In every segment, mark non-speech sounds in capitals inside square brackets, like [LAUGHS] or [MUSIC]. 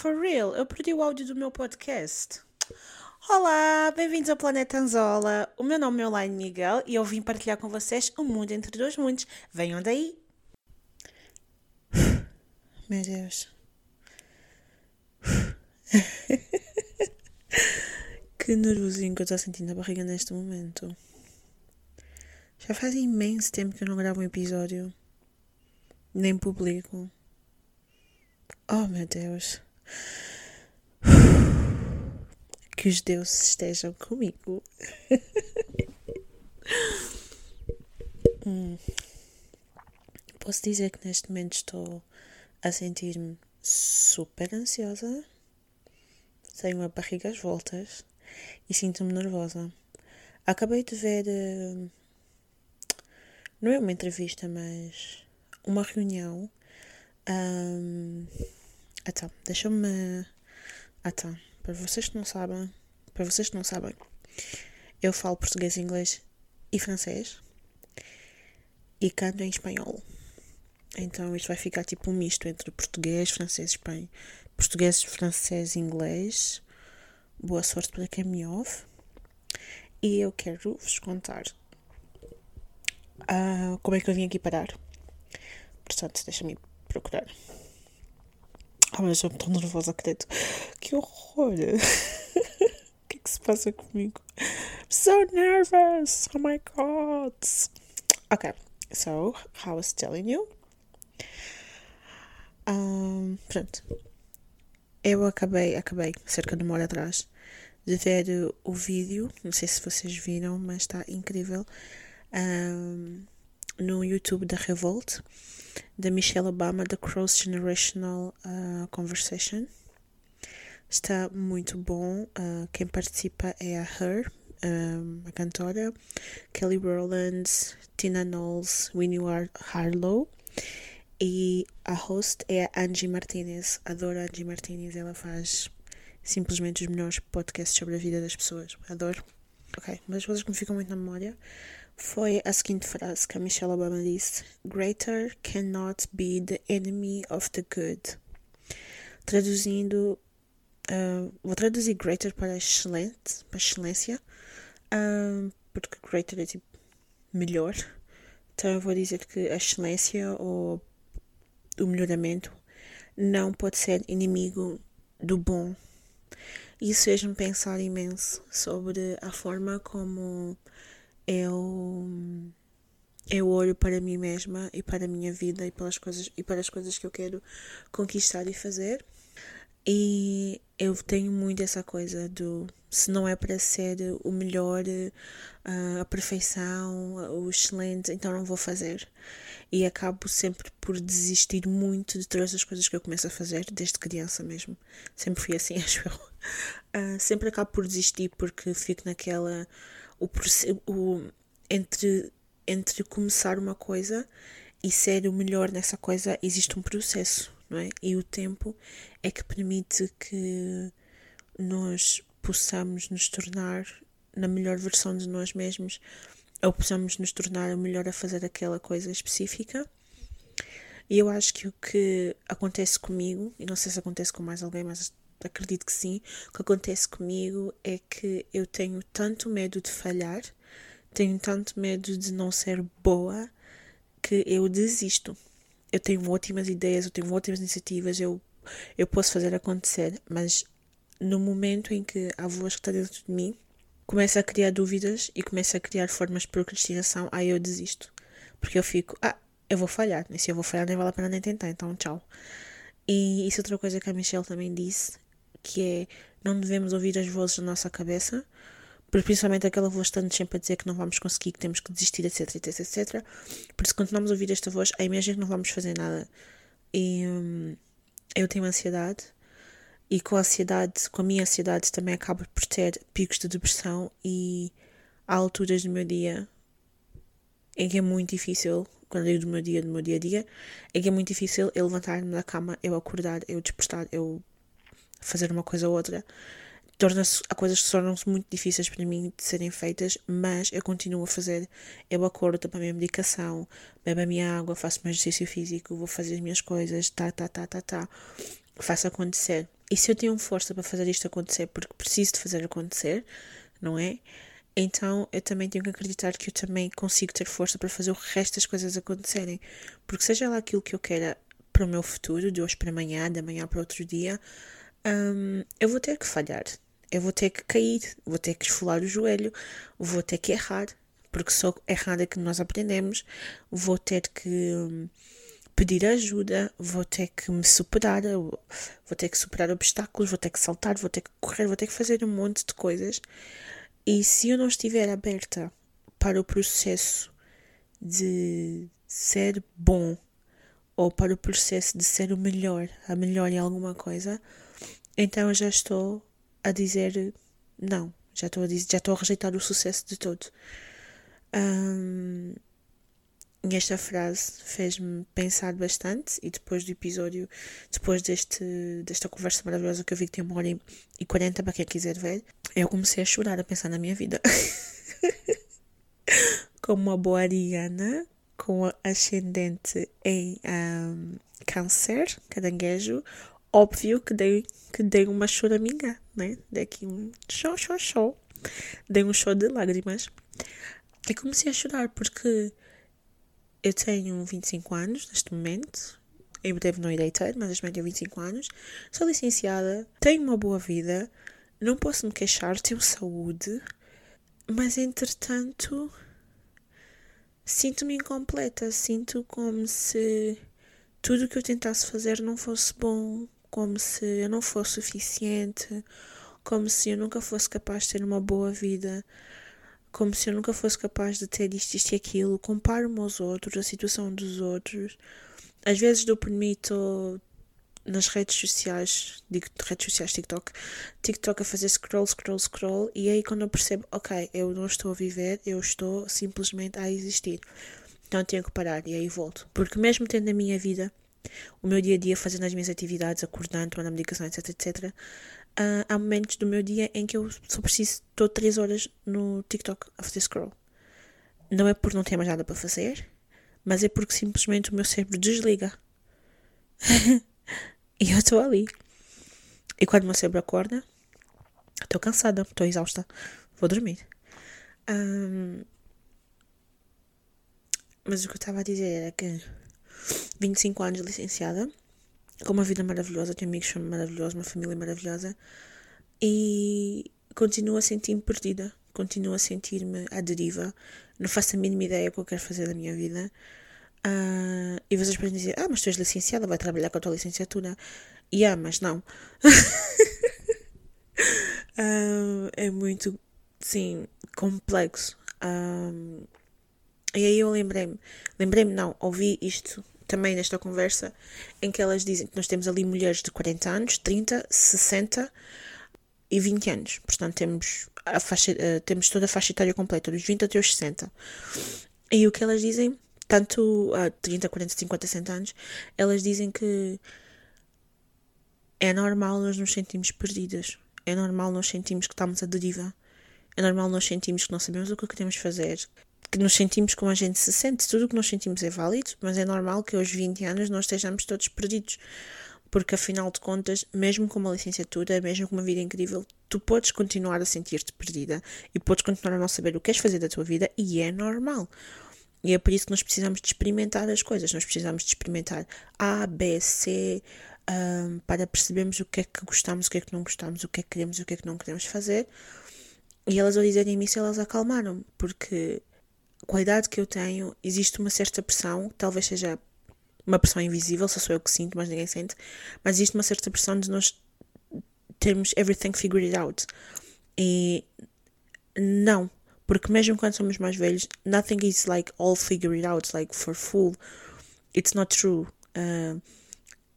For real, eu perdi o áudio do meu podcast. Olá, bem-vindos ao Planeta Anzola. O meu nome é Olaine Miguel e eu vim partilhar com vocês o um mundo entre dois mundos. Venham daí! [SIGHS] Meu Deus. [LAUGHS] que nervosinho que eu estou sentindo na barriga neste momento. Já faz imenso tempo que eu não gravo um episódio. Nem publico. Oh meu Deus. Que os deuses estejam comigo. hum. Posso dizer que neste momento estou a sentir-me super ansiosa. Tenho a barriga às voltas e sinto-me nervosa. Acabei de ver. Uh, não é uma entrevista, mas uma reunião. Um, então, deixa-me. Então, para vocês que não sabem, para vocês que não sabem, eu falo português, inglês e francês e canto em espanhol. Então isto vai ficar tipo um misto entre português, francês, espanhol. Português, francês, inglês. Boa sorte para quem me ouve. E eu quero vos contar uh, como é que eu vim aqui parar. Portanto, deixa-me procurar. Ah, mas eu estou nervosa, credo. Que horror! [LAUGHS] o que é que se passa comigo? I'm so nervous! Oh my god! Okay, so, I was telling you. Um, pronto. Eu acabei, acabei, cerca de uma hora atrás, de ver o vídeo. Não sei se vocês viram, mas está incrível. Um, no YouTube da Revolt da Michelle Obama, The Cross Generational uh, Conversation. Está muito bom. Uh, quem participa é a Her, um, a cantora, Kelly Rowland, Tina Knowles, Winnie Harlow. E a host é a Angie Martinez. Adoro a Angie Martinez. Ela faz simplesmente os melhores podcasts sobre a vida das pessoas. Adoro. Ok, uma das coisas que me ficam muito na memória foi a seguinte frase que a Michelle Obama disse: Greater cannot be the enemy of the good. Traduzindo, uh, vou traduzir greater para excelente, para excelência, uh, porque greater é tipo melhor. Então eu vou dizer que a excelência ou o melhoramento não pode ser inimigo do bom. Isso fez-me pensar imenso sobre a forma como eu eu olho para mim mesma e para a minha vida e pelas coisas e para as coisas que eu quero conquistar e fazer. E eu tenho muito essa coisa do se não é para ser o melhor, a perfeição, o excelente, então não vou fazer. E acabo sempre por desistir muito de todas as coisas que eu começo a fazer, desde criança mesmo. Sempre fui assim, [LAUGHS] acho eu. Uh, sempre acabo por desistir porque fico naquela o, o, entre, entre começar uma coisa e ser o melhor nessa coisa existe um processo, não é? E o tempo é que permite que nós possamos nos tornar na melhor versão de nós mesmos ou possamos nos tornar o melhor a fazer aquela coisa específica. E eu acho que o que acontece comigo, e não sei se acontece com mais alguém, mas acredito que sim. O que acontece comigo é que eu tenho tanto medo de falhar, tenho tanto medo de não ser boa, que eu desisto. Eu tenho ótimas ideias, eu tenho ótimas iniciativas, eu, eu posso fazer acontecer, mas no momento em que a voz que está dentro de mim começa a criar dúvidas e começa a criar formas de procrastinação, aí eu desisto. Porque eu fico, ah, eu vou falhar, e se eu vou falhar nem vale a pena nem tentar, então tchau. E isso é outra coisa que a Michelle também disse, que é não devemos ouvir as vozes da nossa cabeça, principalmente aquela voz estando sempre a dizer que não vamos conseguir, que temos que desistir, etc, etc, etc. Por isso, continuamos a ouvir esta voz, a imagem que não vamos fazer nada. E hum, eu tenho ansiedade, e com a ansiedade, com a minha ansiedade, também acabo por ter picos de depressão e há alturas do meu dia em que é muito difícil, quando eu digo do meu dia, do meu dia a dia, em que é muito difícil eu levantar-me da cama, eu acordar, eu despertar, eu fazer uma coisa ou outra, torna-se há coisas que tornam-se muito difíceis para mim de serem feitas, mas eu continuo a fazer. Eu acordo, tomo a minha medicação, bebo a minha água, faço meu exercício físico, vou fazer as minhas coisas, tá, tá, tá, tá, tá. faço acontecer. E se eu tenho força para fazer isto acontecer, porque preciso de fazer acontecer, não é? Então eu também tenho que acreditar que eu também consigo ter força para fazer o resto das coisas acontecerem. Porque seja lá aquilo que eu queira para o meu futuro, de hoje para amanhã, de amanhã para outro dia, eu vou ter que falhar. Eu vou ter que cair, vou ter que esfolar o joelho, vou ter que errar, porque só errado é que nós aprendemos, vou ter que hum, pedir ajuda, vou ter que me superar, vou ter que superar obstáculos, vou ter que saltar, vou ter que correr, vou ter que fazer um monte de coisas. E se eu não estiver aberta para o processo de ser bom ou para o processo de ser o melhor, a melhor em alguma coisa, então eu já estou a dizer não, já estou a, dizer, já estou a rejeitar o sucesso de todo. Um, e esta frase fez-me pensar bastante e depois do episódio, depois deste, desta conversa maravilhosa que eu vi que tem uma hora e quarenta para quem quiser ver, eu comecei a chorar, a pensar na minha vida. [LAUGHS] Como uma boa ariana, com ascendente em um, câncer, caranguejo, óbvio que dei, que dei uma choraminga, né? Dei aqui um show, show, show. Dei um show de lágrimas. E comecei a chorar porque eu tenho 25 anos neste momento. Em breve não irei ter, mas neste momento tenho 25 anos. Sou licenciada, tenho uma boa vida, não posso me queixar, tenho saúde, mas entretanto sinto-me incompleta. Sinto como se tudo o que eu tentasse fazer não fosse bom, como se eu não fosse suficiente, como se eu nunca fosse capaz de ter uma boa vida como se eu nunca fosse capaz de ter isto, isto e aquilo, comparo-me aos outros, a situação dos outros. Às vezes dou por mim, estou nas redes sociais, digo redes sociais, TikTok, TikTok a fazer scroll, scroll, scroll, e aí quando eu percebo, ok, eu não estou a viver, eu estou simplesmente a existir. Então tenho que parar e aí volto. Porque mesmo tendo a minha vida, o meu dia a dia, fazendo as minhas atividades, acordando, tomando a medicação, etc, etc, uh, há momentos do meu dia em que eu só preciso, estou 3 horas no TikTok a fazer scroll. Não é por não ter mais nada para fazer, mas é porque simplesmente o meu cérebro desliga. [LAUGHS] e eu estou ali. E quando o meu cérebro acorda, estou cansada, estou exausta, vou dormir. Um, mas o que eu estava a dizer era que 25 anos licenciada, com uma vida maravilhosa, tenho amigos maravilhosos, uma família maravilhosa e continuo a sentir-me perdida, continuo a sentir-me à deriva, não faço a mínima ideia o que eu quero fazer da minha vida. Uh, e vocês podem dizer: Ah, mas tu és licenciada, vai trabalhar com a tua licenciatura. E yeah, mas não. uh, [LAUGHS] é muito, sim, complexo. Uh, e aí eu lembrei-me, lembrei-me, não, ouvi isto também nesta conversa, em que elas dizem que nós temos ali mulheres de 40 anos, 30, 60 e 20 anos. Portanto, temos, a faixa, uh, temos toda a faixa etária completa, dos 20 até os 60. E o que elas dizem, tanto a 30, 40, 50, 60 anos, elas dizem que é normal nós nos sentirmos perdidas. É normal nós sentirmos que estamos à deriva. É normal nós sentirmos que não sabemos o que queremos fazer, que nos sentimos como a gente se sente. Tudo o que nós sentimos é válido, mas é normal que aos 20 anos nós estejamos todos perdidos. Porque afinal de contas, mesmo com uma licenciatura, mesmo com uma vida incrível, tu podes continuar a sentir-te perdida e podes continuar a não saber o que queres fazer da tua vida e é normal. E é por isso que nós precisamos de experimentar as coisas. Nós precisamos de experimentar A, B, C, um, para percebermos o que é que gostamos, o que é que não gostamos, o que é que queremos o que é que não queremos fazer. E elas ao dizerem isso, elas acalmaram, porque com a idade que eu tenho, existe uma certa pressão, talvez seja uma pressão invisível, só sou eu que sinto, mas ninguém sente, mas existe uma certa pressão de nós termos everything figured out. E não, porque mesmo quando somos mais velhos, nothing is like all figured out, like for full. It's not true. Uh,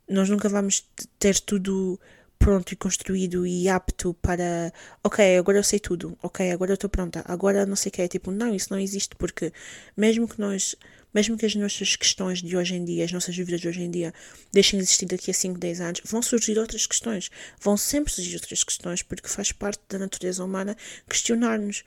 nós nunca vamos ter tudo pronto e construído e apto para ok, agora eu sei tudo, ok, agora eu estou pronta, agora não sei o que é, tipo, não, isso não existe porque mesmo que nós, mesmo que as nossas questões de hoje em dia, as nossas dúvidas de hoje em dia deixem de existir daqui a 5, 10 anos, vão surgir outras questões, vão sempre surgir outras questões porque faz parte da natureza humana questionar-nos,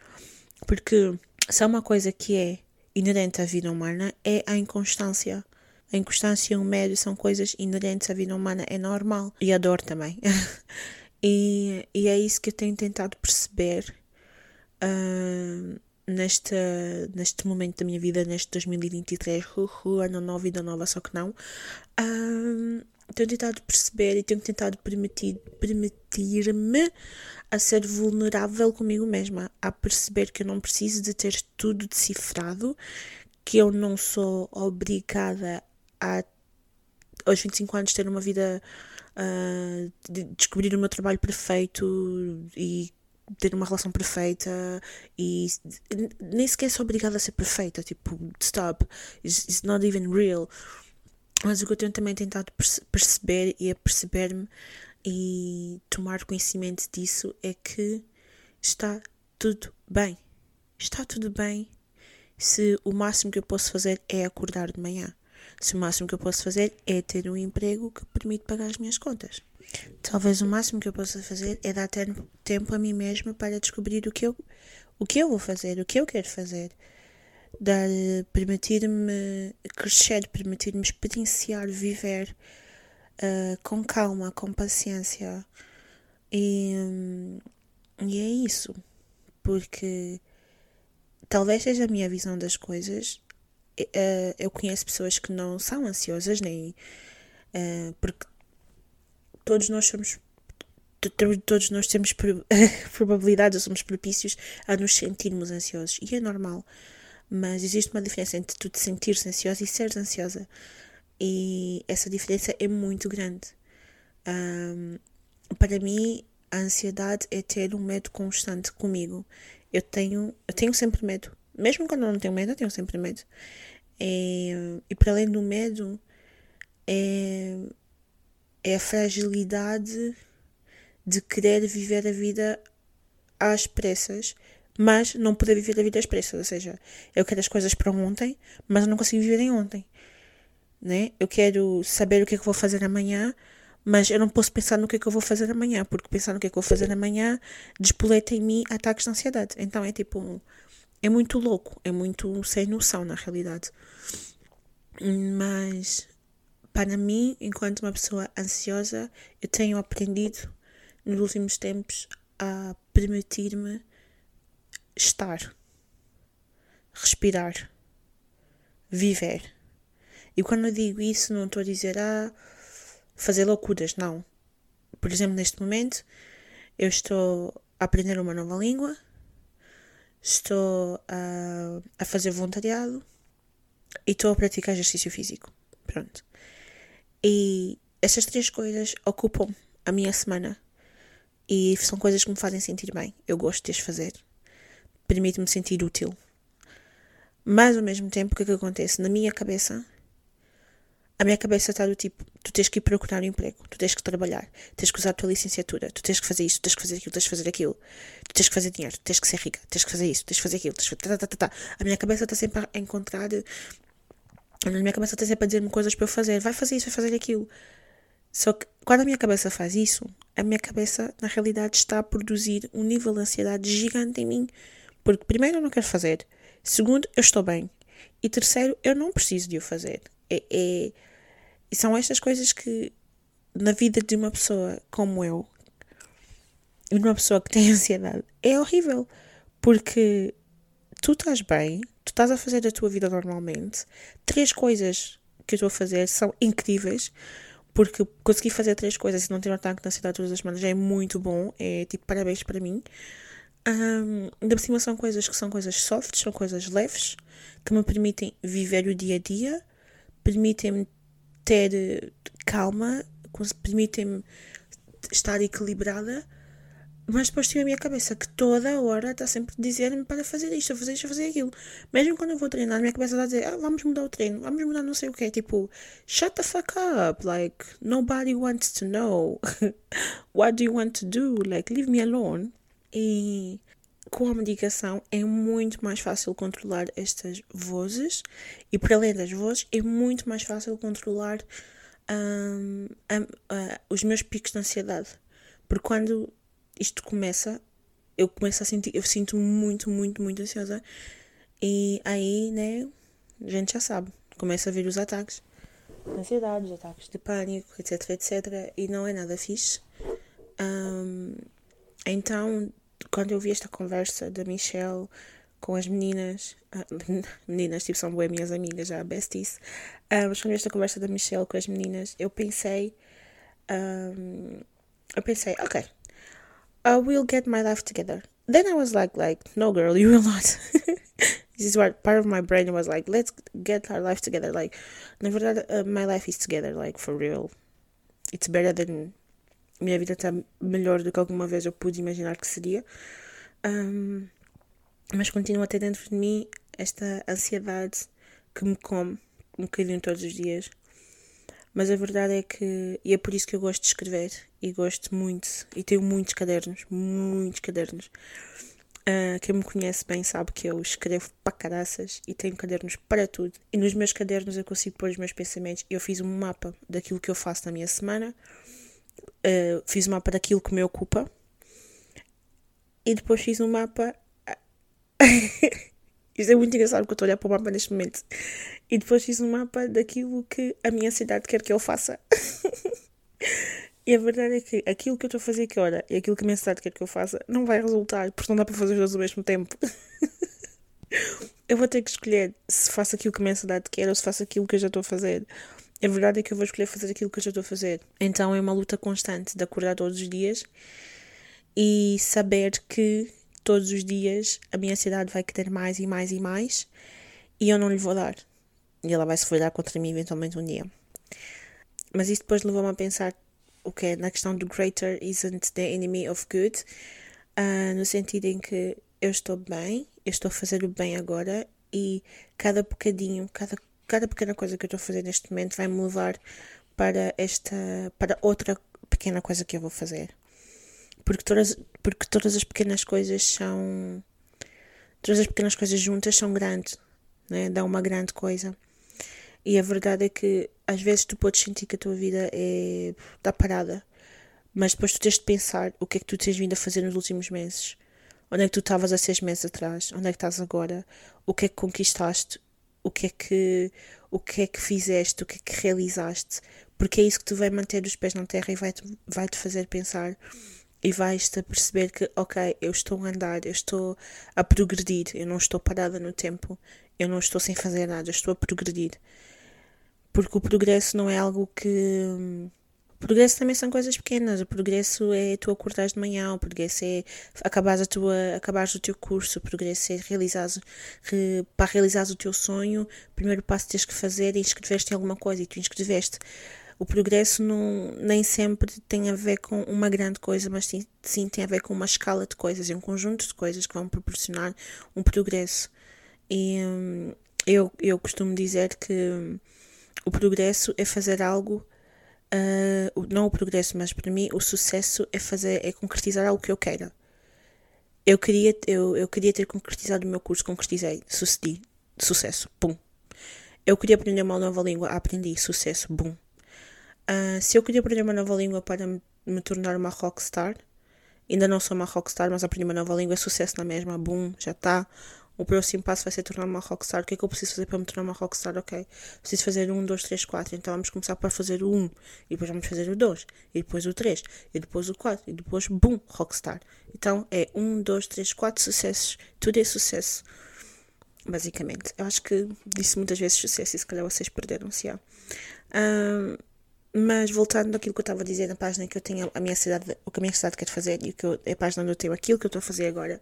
porque se há uma coisa que é inerente à vida humana é a inconstância. A inconstância o medo são coisas inerentes à vida humana, é normal. E a dor também. [LAUGHS] e, e é isso que eu tenho tentado perceber uh, neste, neste momento da minha vida, neste 2023. Uhul, ano novo, vida nova, só que não. Uh, tenho tentado perceber e tenho tentado permitir, permitir-me a ser vulnerável comigo mesma, a perceber que eu não preciso de ter tudo decifrado, que eu não sou obrigada a aos 25 anos ter uma vida uh, de descobrir o meu trabalho perfeito e ter uma relação perfeita e nem sequer sou obrigada a ser perfeita, tipo, stop, it's, it's not even real. Mas o que eu tenho também tentado perceber e a perceber-me e tomar conhecimento disso é que está tudo bem. Está tudo bem se o máximo que eu posso fazer é acordar de manhã. Se o máximo que eu posso fazer é ter um emprego que permite pagar as minhas contas. Talvez o máximo que eu possa fazer é dar tempo a mim mesma para descobrir o que eu, o que eu vou fazer, o que eu quero fazer dar, permitir-me crescer, permitir-me experienciar, viver uh, com calma, com paciência. E, e é isso, porque talvez seja a minha visão das coisas. Uh, eu conheço pessoas que não são ansiosas, nem uh, porque todos nós somos todos nós temos [LAUGHS] probabilidades ou somos propícios a nos sentirmos ansiosos e é normal mas existe uma diferença entre tu te sentir ansiosa e seres ansiosa. E essa diferença é muito grande. Um, para mim, a ansiedade é ter um medo constante comigo. Eu tenho, eu tenho sempre medo. Mesmo quando eu não tenho medo, eu tenho sempre medo. E, e para além do medo, é, é a fragilidade de querer viver a vida às pressas mas não poder viver a vida expressa. Ou seja, eu quero as coisas para ontem, mas eu não consigo viver em ontem. Né? Eu quero saber o que é que vou fazer amanhã, mas eu não posso pensar no que é que eu vou fazer amanhã, porque pensar no que é que eu vou fazer amanhã despoleta em mim ataques de ansiedade. Então é tipo. É muito louco, é muito sem noção na realidade. Mas para mim, enquanto uma pessoa ansiosa, eu tenho aprendido nos últimos tempos a permitir-me estar, respirar, viver. E quando eu digo isso, não estou a dizer ah, fazer loucuras, não. Por exemplo, neste momento, eu estou a aprender uma nova língua, estou a, a fazer voluntariado e estou a praticar exercício físico. Pronto. E essas três coisas ocupam a minha semana e são coisas que me fazem sentir bem. Eu gosto de as fazer permite-me sentir útil. Mas ao mesmo tempo, o que é que acontece? Na minha cabeça, a minha cabeça está do tipo: tu tens que ir procurar um emprego, tu tens que trabalhar, tens que usar a tua licenciatura, tu tens que fazer isto, tens que fazer aquilo, tens que fazer aquilo, tu tens que fazer dinheiro, tens que ser rica, tens que fazer isso, tens que fazer aquilo, tens que fazer. Tá, tá, tá, tá. A minha cabeça está sempre a encontrar. A minha cabeça está sempre a dizer-me coisas para eu fazer. Vai fazer isso, vai fazer aquilo. Só que quando a minha cabeça faz isso, a minha cabeça, na realidade, está a produzir um nível de ansiedade gigante em mim. Porque, primeiro, eu não quero fazer. Segundo, eu estou bem. E terceiro, eu não preciso de o fazer. É, é, e são estas coisas que, na vida de uma pessoa como eu, de uma pessoa que tem [LAUGHS] ansiedade, é horrível. Porque tu estás bem, tu estás a fazer a tua vida normalmente. Três coisas que eu estou a fazer são incríveis. Porque conseguir fazer três coisas e não ter um ataque de ansiedade todas as semanas é muito bom. É tipo, parabéns para mim. Um, ainda por cima são coisas que são coisas softs, são coisas leves, que me permitem viver o dia a dia, permitem-me ter eh, calma, permitem-me estar equilibrada, mas depois tenho a minha cabeça que toda hora está sempre a dizer-me para fazer isto, fazer isto, fazer aquilo. Mesmo quando eu vou treinar, a minha cabeça está a dizer, ah, vamos mudar o treino, vamos mudar não sei o que. Tipo, shut the fuck up. Like, nobody wants to know. [LAUGHS] What do you want to do? Like, leave me alone. E com a medicação é muito mais fácil controlar estas vozes e para além das vozes é muito mais fácil controlar um, um, uh, os meus picos de ansiedade porque quando isto começa eu começo a sentir eu sinto muito muito muito ansiosa e aí né a gente já sabe começa a vir os ataques ansiedades, ataques de pânico, etc, etc. E não é nada fixe. Um, então, quando eu vi esta conversa da Michelle com as meninas, uh, [LAUGHS] meninas, tipo, são boas minhas amigas, já besties, uh, mas quando vi esta conversa da Michelle com as meninas, eu pensei, um, eu pensei, ok, I will get my life together. Then I was like, like, no girl, you will not. [LAUGHS] this is what part of my brain was like, let's get our life together. Like, na verdade, uh, my life is together, like, for real. It's better than. Minha vida está melhor do que alguma vez eu pude imaginar que seria. Um, mas continua a ter dentro de mim esta ansiedade que me come um bocadinho todos os dias. Mas a verdade é que. E é por isso que eu gosto de escrever. E gosto muito. E tenho muitos cadernos. Muitos cadernos. Uh, quem me conhece bem sabe que eu escrevo para caraças e tenho cadernos para tudo. E nos meus cadernos eu consigo pôr os meus pensamentos. Eu fiz um mapa daquilo que eu faço na minha semana, uh, fiz um mapa daquilo que me ocupa e depois fiz um mapa. [LAUGHS] Isto é muito engraçado porque eu estou a olhar para o mapa neste momento. E depois fiz um mapa daquilo que a minha cidade quer que eu faça. [LAUGHS] E a verdade é que aquilo que eu estou a fazer agora e aquilo que a minha cidade quer que eu faça não vai resultar, porque não dá para fazer os dois ao mesmo tempo. [LAUGHS] eu vou ter que escolher se faço aquilo que a minha cidade quer ou se faço aquilo que eu já estou a fazer. A verdade é que eu vou escolher fazer aquilo que eu já estou a fazer. Então é uma luta constante de acordar todos os dias e saber que todos os dias a minha cidade vai querer mais e mais e mais e eu não lhe vou dar. E ela vai se virar contra mim eventualmente um dia. Mas isso depois levou-me a pensar o que é na questão do greater isn't the enemy of good, uh, no sentido em que eu estou bem, eu estou a fazer o bem agora e cada bocadinho, cada, cada pequena coisa que eu estou a fazer neste momento vai me levar para esta, para outra pequena coisa que eu vou fazer. Porque todas, porque todas as pequenas coisas são, todas as pequenas coisas juntas são grandes, né? dão uma grande coisa. E a verdade é que às vezes tu podes sentir que a tua vida é está parada, mas depois tu tens de pensar o que é que tu tens vindo a fazer nos últimos meses. Onde é que tu estavas há seis meses atrás? Onde é que estás agora? O que é que conquistaste? O que é que, o que, é que fizeste? O que é que realizaste? Porque é isso que tu vai manter os pés na terra e vai-te vai -te fazer pensar e vais-te a perceber que, ok, eu estou a andar, eu estou a progredir, eu não estou parada no tempo, eu não estou sem fazer nada, eu estou a progredir. Porque o progresso não é algo que. Progresso também são coisas pequenas. O progresso é tu acordares de manhã, o progresso é acabares, a tua, acabares o teu curso, o progresso é realizar re, para realizares o teu sonho. O primeiro passo que tens que fazer é inscrever-te em alguma coisa e tu inscreveste. O progresso não, nem sempre tem a ver com uma grande coisa, mas sim, sim tem a ver com uma escala de coisas, um conjunto de coisas que vão proporcionar um progresso. E hum, eu, eu costumo dizer que o progresso é fazer algo, uh, não o progresso, mas para mim o sucesso é fazer, é concretizar algo que eu queira. Eu queria, eu, eu queria ter concretizado o meu curso, concretizei, sucedi, sucesso, pum. Eu queria aprender uma nova língua, aprendi, sucesso, bum. Uh, se eu queria aprender uma nova língua para me, me tornar uma rockstar, ainda não sou uma rockstar, mas aprendi uma nova língua, sucesso na mesma, bum, já está o próximo passo vai ser tornar uma rockstar. O que é que eu preciso fazer para me tornar uma rockstar? Ok, preciso fazer um, dois, três, quatro. Então vamos começar por fazer o um, e depois vamos fazer o dois, e depois o três, e depois o quatro, e depois, boom, rockstar. Então é um, dois, três, quatro sucessos. Tudo é sucesso. Basicamente. Eu acho que disse muitas vezes sucesso e se calhar vocês perderam-se. Um, mas voltando àquilo que eu estava a dizer na página que eu tenho a minha cidade, o que a minha cidade quer fazer e que eu, é a página onde eu tenho aquilo que eu estou a fazer agora,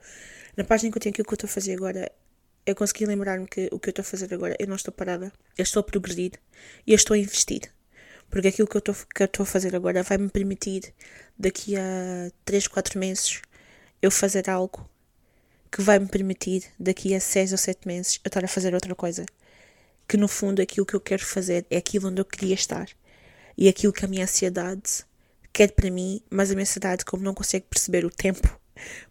na página que eu tenho aquilo que eu estou a fazer agora, eu consegui lembrar-me que o que eu estou a fazer agora, eu não estou parada, eu estou a progredir e eu estou a investir. Porque aquilo que eu estou a fazer agora vai me permitir, daqui a 3, 4 meses, eu fazer algo que vai me permitir, daqui a 6 ou 7 meses, eu estar a fazer outra coisa. Que no fundo aquilo que eu quero fazer é aquilo onde eu queria estar e aquilo que a minha ansiedade quer para mim, mas a minha ansiedade, como não consegue perceber o tempo,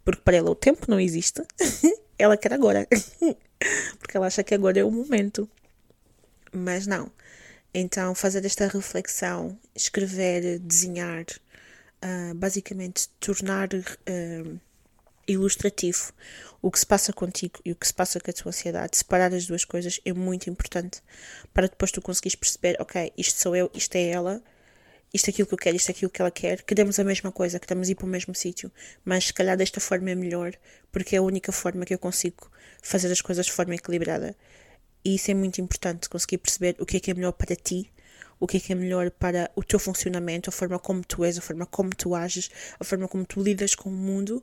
porque para ela o tempo não existe, [LAUGHS] ela quer agora, [LAUGHS] porque ela acha que agora é o momento, mas não. Então, fazer esta reflexão, escrever, desenhar, uh, basicamente tornar uh, ilustrativo. O que se passa contigo e o que se passa com a tua ansiedade, separar as duas coisas é muito importante para depois tu conseguires perceber, ok, isto sou eu, isto é ela, isto é aquilo que eu quero, isto é aquilo que ela quer, queremos a mesma coisa, queremos ir para o mesmo sítio, mas se calhar desta forma é melhor, porque é a única forma que eu consigo fazer as coisas de forma equilibrada. E isso é muito importante, conseguir perceber o que é que é melhor para ti, o que é que é melhor para o teu funcionamento, a forma como tu és, a forma como tu ages, a forma como tu lidas com o mundo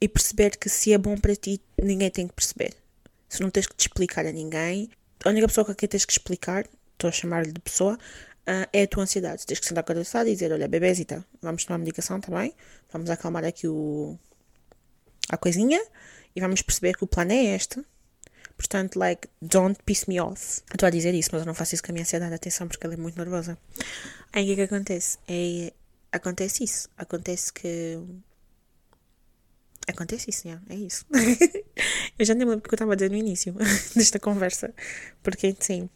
e perceber que se é bom para ti, ninguém tem que perceber. Se não tens que te explicar a ninguém, a única pessoa que tens que explicar, estou a chamar-lhe de pessoa, uh, é a tua ansiedade. Tens que sentar com a e dizer: Olha, bebezita, vamos tomar medicação também, vamos acalmar aqui o, a coisinha e vamos perceber que o plano é este. Portanto, like, don't piss me off. Estou a dizer isso, mas eu não faço isso com a minha ansiedade, atenção, porque ela é muito nervosa. Aí o que é que acontece? É, acontece isso. Acontece que Acontece isso, é isso. [LAUGHS] eu já nem lembro o que eu estava a dizer no início [LAUGHS] desta conversa. Porque, sim,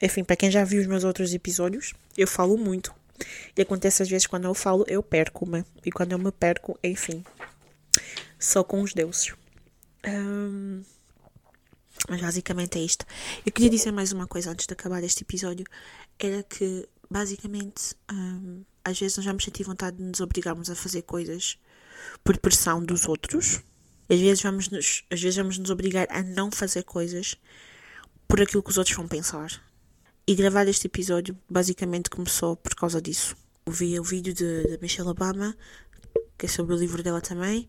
enfim, para quem já viu os meus outros episódios, eu falo muito. E acontece às vezes quando eu falo, eu perco-me. E quando eu me perco, enfim, só com os deuses. Um, mas basicamente é isto. Eu queria dizer mais uma coisa antes de acabar este episódio. Era que, basicamente, um, às vezes nós vamos sentir vontade de nos obrigarmos a fazer coisas por pressão dos outros. Às vezes vamos nos, às vezes vamos nos obrigar a não fazer coisas por aquilo que os outros vão pensar. E gravar este episódio basicamente começou por causa disso. Eu vi o vídeo de, de Michelle Obama, que é sobre o livro dela também,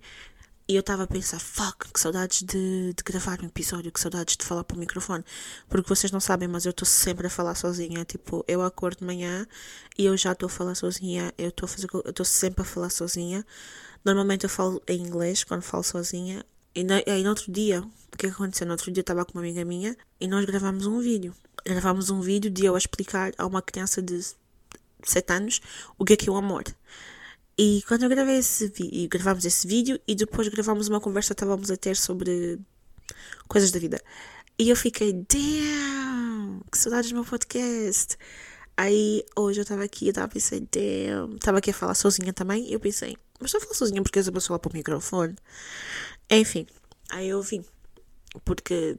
e eu estava a pensar, fuck, que saudades de, de, gravar um episódio, que saudades de falar para o microfone. Porque vocês não sabem, mas eu estou sempre a falar sozinha. Tipo, eu acordo de manhã e eu já estou a falar sozinha. Eu estou sempre a falar sozinha. Normalmente eu falo em inglês quando falo sozinha. E aí no outro dia, o que aconteceu? No outro dia eu estava com uma amiga minha e nós gravámos um vídeo. Gravámos um vídeo de eu explicar a uma criança de 7 anos o que é que é o amor. E quando eu gravei esse vídeo, gravámos esse vídeo e depois gravámos uma conversa que estávamos a ter sobre coisas da vida. E eu fiquei, damn, que saudades do meu podcast. Aí hoje eu estava aqui, eu estava a pensar, damn, estava aqui a falar sozinha também. E eu pensei, mas estou a falar sozinha porque essa pessoa para o microfone. Enfim, aí eu vim. Porque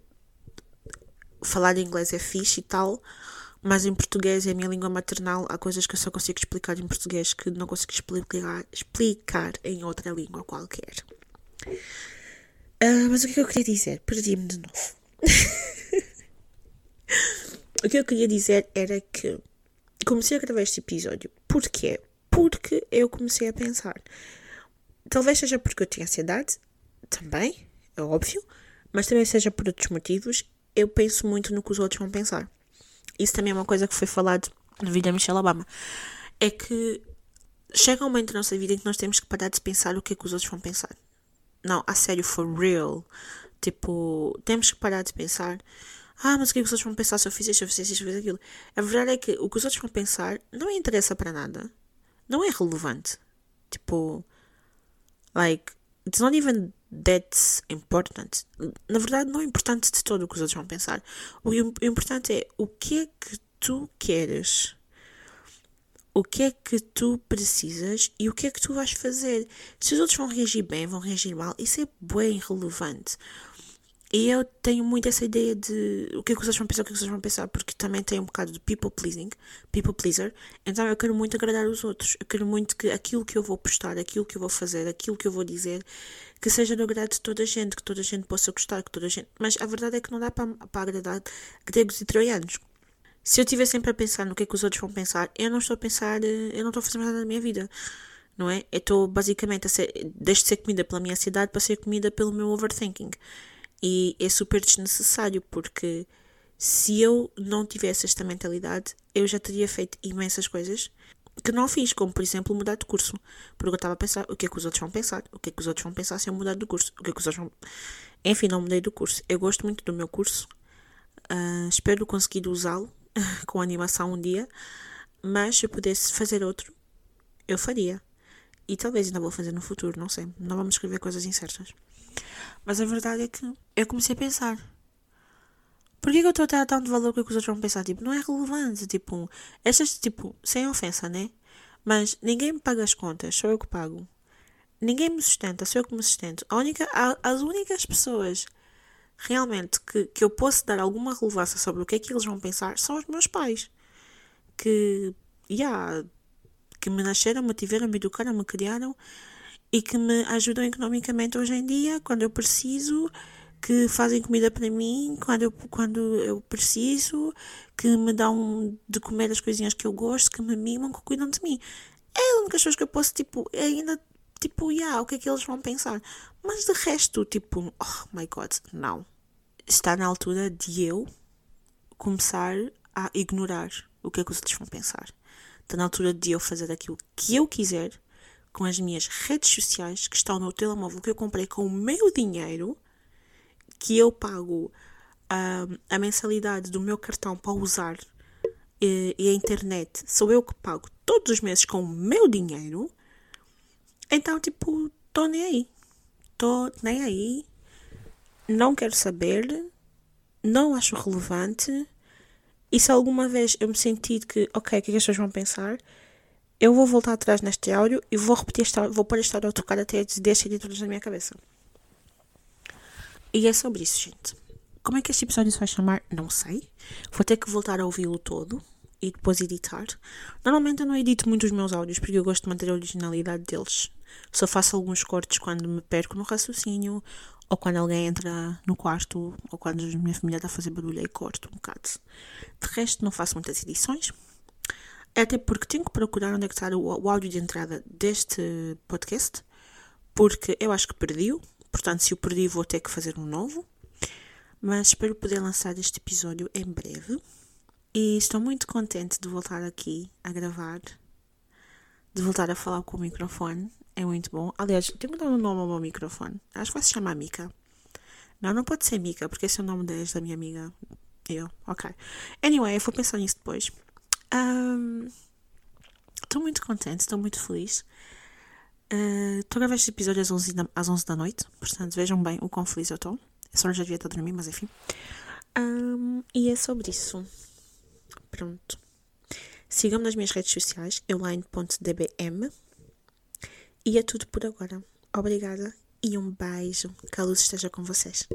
falar inglês é fixe e tal, mas em português é a minha língua maternal. Há coisas que eu só consigo explicar em português que não consigo explicar, explicar em outra língua qualquer. Uh, mas o que é que eu queria dizer? Perdi-me de novo. [LAUGHS] o que eu queria dizer era que comecei a gravar este episódio. Porquê? Porque eu comecei a pensar. Talvez seja porque eu tinha ansiedade, também, é óbvio, mas também seja por outros motivos. Eu penso muito no que os outros vão pensar. Isso também é uma coisa que foi falado no vídeo da Michelle Obama. É que chega um momento na nossa vida em que nós temos que parar de pensar o que é que os outros vão pensar. Não, a sério, for real. Tipo, temos que parar de pensar. Ah, mas o que é que os outros vão pensar se eu fizer isto, se eu fizer isto, se eu fizer aquilo? A verdade é que o que os outros vão pensar não interessa para nada não é relevante. Tipo, like, it's not even that important. Na verdade, não é importante de todo o que os outros vão pensar. O importante é o que é que tu queres. O que é que tu precisas e o que é que tu vais fazer. Se os outros vão reagir bem, vão reagir mal, isso é bem relevante. E eu tenho muito essa ideia de o que é que vocês vão pensar, o que é que vocês vão pensar, porque também tem um bocado de people pleasing, people pleaser. Então eu quero muito agradar os outros. Eu quero muito que aquilo que eu vou postar, aquilo que eu vou fazer, aquilo que eu vou dizer, que seja do agrado de toda a gente, que toda a gente possa gostar, que toda a gente. Mas a verdade é que não dá para, para agradar gregos e troianos. Se eu estiver sempre a pensar no que é que os outros vão pensar, eu não estou a pensar, eh, eu não estou a fazer nada na minha vida. Não é? Eu estou basicamente a ser, deixo de ser comida pela minha ansiedade para ser comida pelo meu overthinking. E é super desnecessário porque se eu não tivesse esta mentalidade, eu já teria feito imensas coisas que não fiz, como por exemplo mudar de curso. Porque eu estava a pensar o que é que os outros vão pensar, o que é que os outros vão pensar se eu mudar de curso, o que é que os outros vão. Enfim, não mudei do curso. Eu gosto muito do meu curso, uh, espero conseguir usá-lo [LAUGHS] com animação um dia, mas se eu pudesse fazer outro, eu faria. E talvez ainda vou fazer no futuro, não sei. Não vamos escrever coisas incertas. Mas a verdade é que eu comecei a pensar. Porquê que eu estou a dar tanto valor que os outros vão pensar? Tipo, não é relevante. Tipo, estas, tipo, sem ofensa, né? Mas ninguém me paga as contas, sou eu que pago. ninguém me sustenta, sou eu que me sustento. A única, as únicas pessoas realmente que, que eu posso dar alguma relevância sobre o que é que eles vão pensar são os meus pais. Que, yeah, que me nasceram, me tiveram, me educaram, me criaram e que me ajudam economicamente hoje em dia, quando eu preciso, que fazem comida para mim quando eu, quando eu preciso, que me dão de comer as coisinhas que eu gosto, que me mimam, que cuidam de mim. É a única coisa que eu posso, tipo, ainda, tipo, yeah, o que é que eles vão pensar? Mas de resto, tipo, oh my god, não. Está na altura de eu começar a ignorar o que é que os outros vão pensar. Está na altura de eu fazer aquilo que eu quiser com as minhas redes sociais que estão no telemóvel que eu comprei com o meu dinheiro, que eu pago uh, a mensalidade do meu cartão para usar e, e a internet sou eu que pago todos os meses com o meu dinheiro. Então, tipo, estou nem aí. Estou nem aí. Não quero saber. Não acho relevante. E se alguma vez eu me sentir que, ok, o que, é que as pessoas vão pensar? Eu vou voltar atrás neste áudio e vou repetir esta, vou pôr esta áudio a tocar até descer todas na minha cabeça. E é sobre isso, gente. Como é que este episódio se vai chamar? Não sei. Vou ter que voltar a ouvi-lo todo e depois editar. Normalmente eu não edito muito os meus áudios porque eu gosto de manter a originalidade deles. Só faço alguns cortes quando me perco no raciocínio ou quando alguém entra no quarto ou quando a minha família está a fazer barulho e corto um bocado. De resto, não faço muitas edições. Até porque tenho que procurar onde é que está o, o áudio de entrada deste podcast, porque eu acho que perdi-o. Portanto, se o perdi, vou ter que fazer um novo. Mas espero poder lançar este episódio em breve. E estou muito contente de voltar aqui a gravar, de voltar a falar com o microfone. É muito bom. Aliás, tenho que dar um nome ao meu microfone. Acho que vai se chamar Mika. Não, não pode ser Mika, porque esse é o nome da minha amiga. Eu, ok. Anyway, eu vou pensar nisso depois. Estou um, muito contente, estou muito feliz. Uh, estou a gravar este episódio às 11, da, às 11 da noite, portanto vejam bem o quão feliz eu estou. A senhora já devia estar a dormir, mas enfim. Um, e é sobre isso. Pronto. Sigam-me nas minhas redes sociais, euline.dbm. E é tudo por agora. Obrigada e um beijo. Que a luz esteja com vocês.